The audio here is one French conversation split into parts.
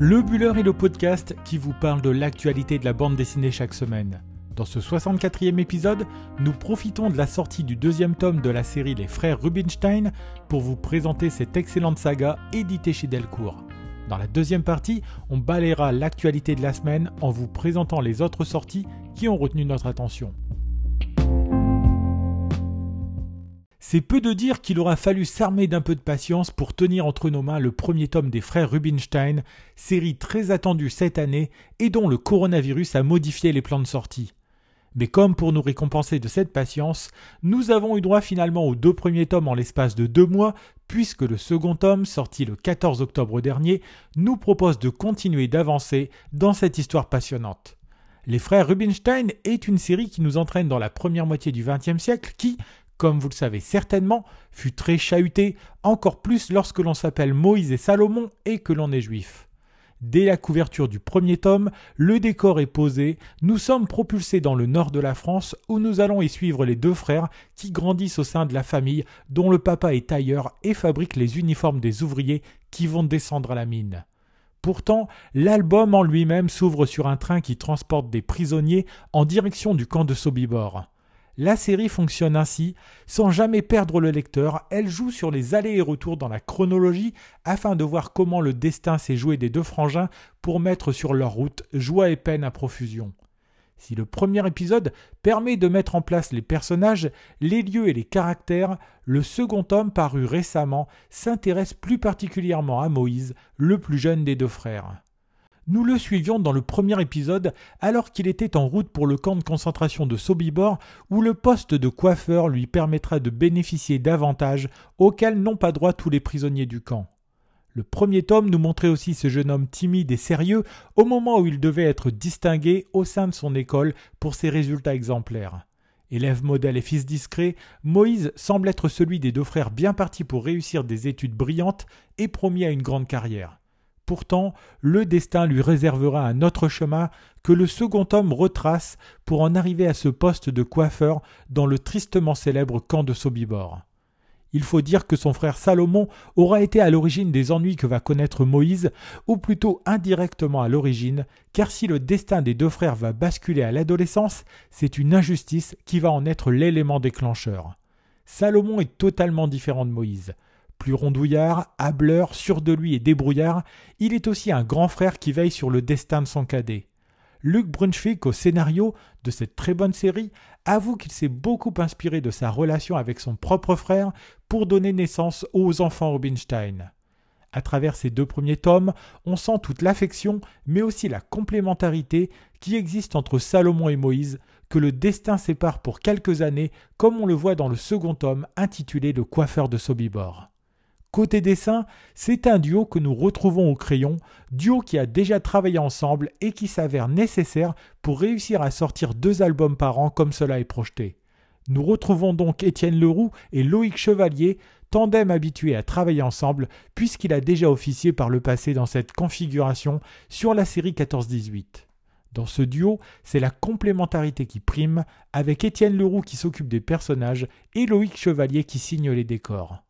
Le Buller est le podcast qui vous parle de l'actualité de la bande dessinée chaque semaine. Dans ce 64e épisode, nous profitons de la sortie du deuxième tome de la série Les Frères Rubinstein pour vous présenter cette excellente saga éditée chez Delcourt. Dans la deuxième partie, on balayera l'actualité de la semaine en vous présentant les autres sorties qui ont retenu notre attention. C'est peu de dire qu'il aura fallu s'armer d'un peu de patience pour tenir entre nos mains le premier tome des frères Rubinstein, série très attendue cette année et dont le coronavirus a modifié les plans de sortie. Mais comme pour nous récompenser de cette patience, nous avons eu droit finalement aux deux premiers tomes en l'espace de deux mois, puisque le second tome, sorti le 14 octobre dernier, nous propose de continuer d'avancer dans cette histoire passionnante. Les frères Rubinstein est une série qui nous entraîne dans la première moitié du XXe siècle qui, comme vous le savez certainement, fut très chahuté, encore plus lorsque l'on s'appelle Moïse et Salomon et que l'on est juif. Dès la couverture du premier tome, le décor est posé, nous sommes propulsés dans le nord de la France où nous allons y suivre les deux frères qui grandissent au sein de la famille dont le papa est tailleur et fabrique les uniformes des ouvriers qui vont descendre à la mine. Pourtant, l'album en lui-même s'ouvre sur un train qui transporte des prisonniers en direction du camp de Sobibor. La série fonctionne ainsi, sans jamais perdre le lecteur, elle joue sur les allers et retours dans la chronologie afin de voir comment le destin s'est joué des deux frangins pour mettre sur leur route joie et peine à profusion. Si le premier épisode permet de mettre en place les personnages, les lieux et les caractères, le second tome paru récemment s'intéresse plus particulièrement à Moïse, le plus jeune des deux frères. Nous le suivions dans le premier épisode alors qu'il était en route pour le camp de concentration de Sobibor où le poste de coiffeur lui permettra de bénéficier d'avantages auxquels n'ont pas droit tous les prisonniers du camp. Le premier tome nous montrait aussi ce jeune homme timide et sérieux au moment où il devait être distingué au sein de son école pour ses résultats exemplaires. Élève modèle et fils discret, Moïse semble être celui des deux frères bien partis pour réussir des études brillantes et promis à une grande carrière. Pourtant, le destin lui réservera un autre chemin que le second homme retrace pour en arriver à ce poste de coiffeur dans le tristement célèbre camp de Sobibor. Il faut dire que son frère Salomon aura été à l'origine des ennuis que va connaître Moïse, ou plutôt indirectement à l'origine, car si le destin des deux frères va basculer à l'adolescence, c'est une injustice qui va en être l'élément déclencheur. Salomon est totalement différent de Moïse. Plus rondouillard, hableur, sûr de lui et débrouillard, il est aussi un grand frère qui veille sur le destin de son cadet. Luc Brunswick, au scénario de cette très bonne série, avoue qu'il s'est beaucoup inspiré de sa relation avec son propre frère pour donner naissance aux enfants Rubinstein. À travers ces deux premiers tomes, on sent toute l'affection, mais aussi la complémentarité qui existe entre Salomon et Moïse, que le destin sépare pour quelques années, comme on le voit dans le second tome intitulé Le coiffeur de Sobibor. Côté dessin, c'est un duo que nous retrouvons au crayon, duo qui a déjà travaillé ensemble et qui s'avère nécessaire pour réussir à sortir deux albums par an comme cela est projeté. Nous retrouvons donc Étienne Leroux et Loïc Chevalier, tandem habitué à travailler ensemble, puisqu'il a déjà officié par le passé dans cette configuration sur la série 14-18. Dans ce duo, c'est la complémentarité qui prime, avec Étienne Leroux qui s'occupe des personnages et Loïc Chevalier qui signe les décors.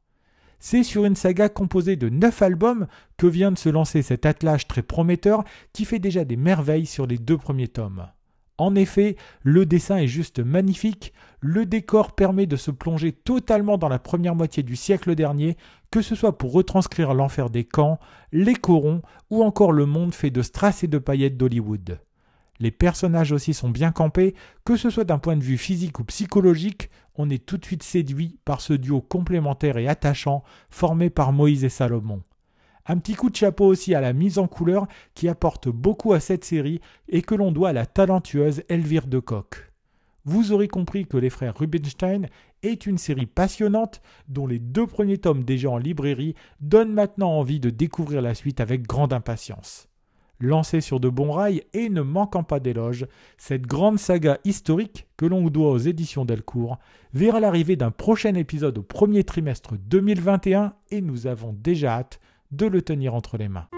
C'est sur une saga composée de neuf albums que vient de se lancer cet attelage très prometteur qui fait déjà des merveilles sur les deux premiers tomes. En effet, le dessin est juste magnifique, le décor permet de se plonger totalement dans la première moitié du siècle dernier, que ce soit pour retranscrire l'enfer des camps, les corons ou encore le monde fait de strass et de paillettes d'Hollywood. Les personnages aussi sont bien campés, que ce soit d'un point de vue physique ou psychologique, on est tout de suite séduit par ce duo complémentaire et attachant formé par Moïse et Salomon. Un petit coup de chapeau aussi à la mise en couleur qui apporte beaucoup à cette série et que l'on doit à la talentueuse Elvire de Kock. Vous aurez compris que Les Frères Rubinstein est une série passionnante dont les deux premiers tomes déjà en librairie donnent maintenant envie de découvrir la suite avec grande impatience. Lancée sur de bons rails et ne manquant pas d'éloges, cette grande saga historique que l'on doit aux éditions Delcourt verra l'arrivée d'un prochain épisode au premier trimestre 2021 et nous avons déjà hâte de le tenir entre les mains.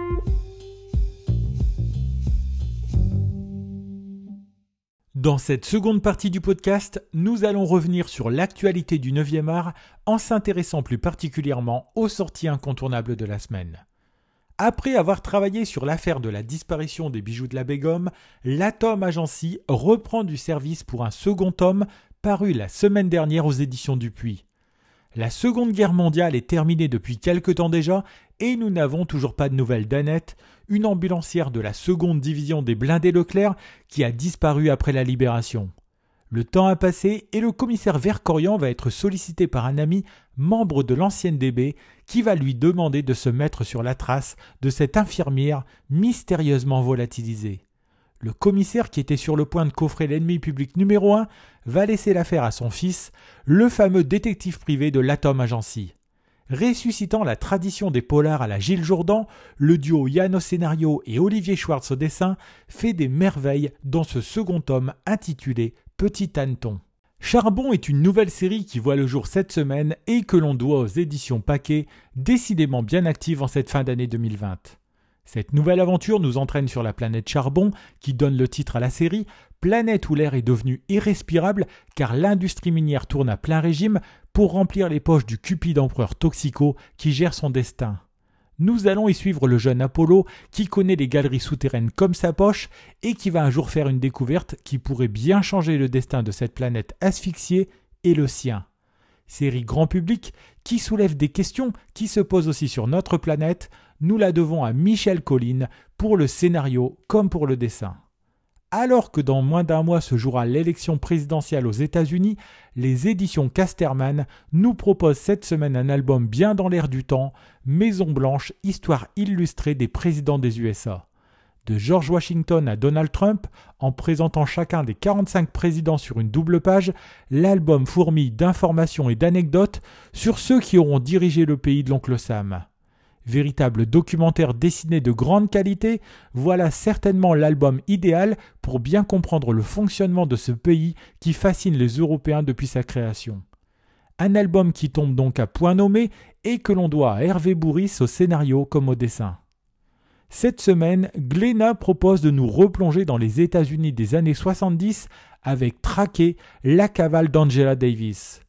Dans cette seconde partie du podcast, nous allons revenir sur l'actualité du 9e art en s'intéressant plus particulièrement aux sorties incontournables de la semaine. Après avoir travaillé sur l'affaire de la disparition des bijoux de la Begum, l'Atom Agency reprend du service pour un second tome paru la semaine dernière aux éditions Dupuis. La Seconde Guerre mondiale est terminée depuis quelque temps déjà et nous n'avons toujours pas de nouvelles d'Annette, une ambulancière de la seconde division des blindés Leclerc qui a disparu après la libération. Le temps a passé et le commissaire Vercorian va être sollicité par un ami membre de l'ancienne DB qui va lui demander de se mettre sur la trace de cette infirmière mystérieusement volatilisée. Le commissaire qui était sur le point de coffrer l'ennemi public numéro un va laisser l'affaire à son fils, le fameux détective privé de l'Atom Agency. Ressuscitant la tradition des polars à la Gilles Jourdan, le duo Yann au scénario et Olivier Schwartz au dessin fait des merveilles dans ce second tome intitulé Petit Hanneton. Charbon est une nouvelle série qui voit le jour cette semaine et que l'on doit aux éditions Paquet, décidément bien actives en cette fin d'année 2020. Cette nouvelle aventure nous entraîne sur la planète Charbon, qui donne le titre à la série, planète où l'air est devenu irrespirable car l'industrie minière tourne à plein régime pour remplir les poches du cupide empereur Toxico qui gère son destin. Nous allons y suivre le jeune Apollo qui connaît les galeries souterraines comme sa poche et qui va un jour faire une découverte qui pourrait bien changer le destin de cette planète asphyxiée et le sien. Série grand public qui soulève des questions qui se posent aussi sur notre planète, nous la devons à Michel Collin pour le scénario comme pour le dessin. Alors que dans moins d'un mois se jouera l'élection présidentielle aux États-Unis, les éditions Casterman nous proposent cette semaine un album bien dans l'air du temps, Maison Blanche, histoire illustrée des présidents des USA. De George Washington à Donald Trump, en présentant chacun des 45 présidents sur une double page, l'album fourmille d'informations et d'anecdotes sur ceux qui auront dirigé le pays de l'oncle Sam. Véritable documentaire dessiné de grande qualité, voilà certainement l'album idéal pour bien comprendre le fonctionnement de ce pays qui fascine les Européens depuis sa création. Un album qui tombe donc à point nommé et que l'on doit à Hervé Bourris au scénario comme au dessin. Cette semaine, Glénat propose de nous replonger dans les États-Unis des années 70 avec Traqué, la cavale d'Angela Davis.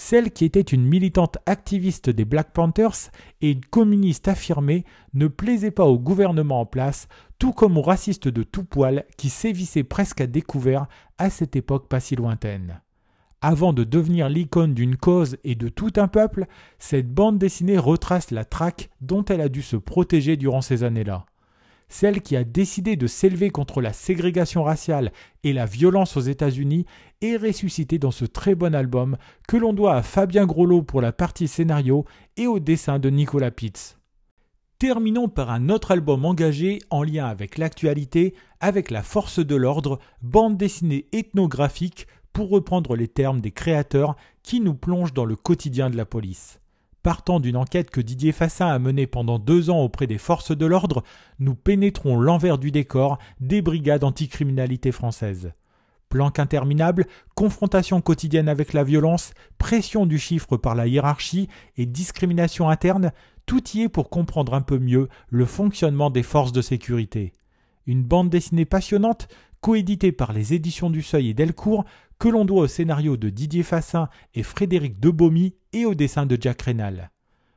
Celle qui était une militante activiste des Black Panthers et une communiste affirmée ne plaisait pas au gouvernement en place, tout comme aux racistes de tout poil qui sévissaient presque à découvert à cette époque pas si lointaine. Avant de devenir l'icône d'une cause et de tout un peuple, cette bande dessinée retrace la traque dont elle a dû se protéger durant ces années-là celle qui a décidé de s'élever contre la ségrégation raciale et la violence aux États-Unis, est ressuscitée dans ce très bon album que l'on doit à Fabien Grolot pour la partie scénario et au dessin de Nicolas Pitts. Terminons par un autre album engagé en lien avec l'actualité, avec la force de l'ordre, bande dessinée ethnographique, pour reprendre les termes des créateurs qui nous plongent dans le quotidien de la police. Partant d'une enquête que Didier Fassin a menée pendant deux ans auprès des forces de l'ordre, nous pénétrons l'envers du décor des brigades anticriminalité françaises. Planque interminable, confrontation quotidienne avec la violence, pression du chiffre par la hiérarchie et discrimination interne, tout y est pour comprendre un peu mieux le fonctionnement des forces de sécurité. Une bande dessinée passionnante, coéditée par les éditions du Seuil et Delcourt, que l'on doit au scénario de Didier Fassin et Frédéric Debomy et au dessin de Jack Rénal.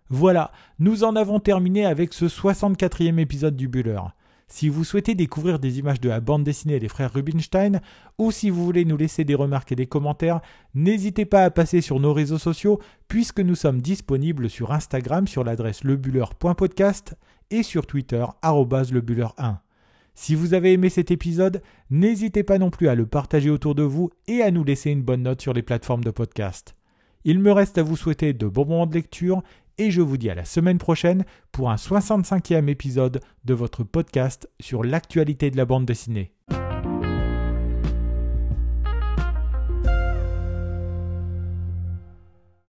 Voilà, nous en avons terminé avec ce 64e épisode du Buller. Si vous souhaitez découvrir des images de la bande dessinée des frères Rubinstein, ou si vous voulez nous laisser des remarques et des commentaires, n'hésitez pas à passer sur nos réseaux sociaux, puisque nous sommes disponibles sur Instagram sur l'adresse lebuller.podcast et sur Twitter lebuller1. Si vous avez aimé cet épisode, n'hésitez pas non plus à le partager autour de vous et à nous laisser une bonne note sur les plateformes de podcast. Il me reste à vous souhaiter de bons moments de lecture et je vous dis à la semaine prochaine pour un 65e épisode de votre podcast sur l'actualité de la bande dessinée.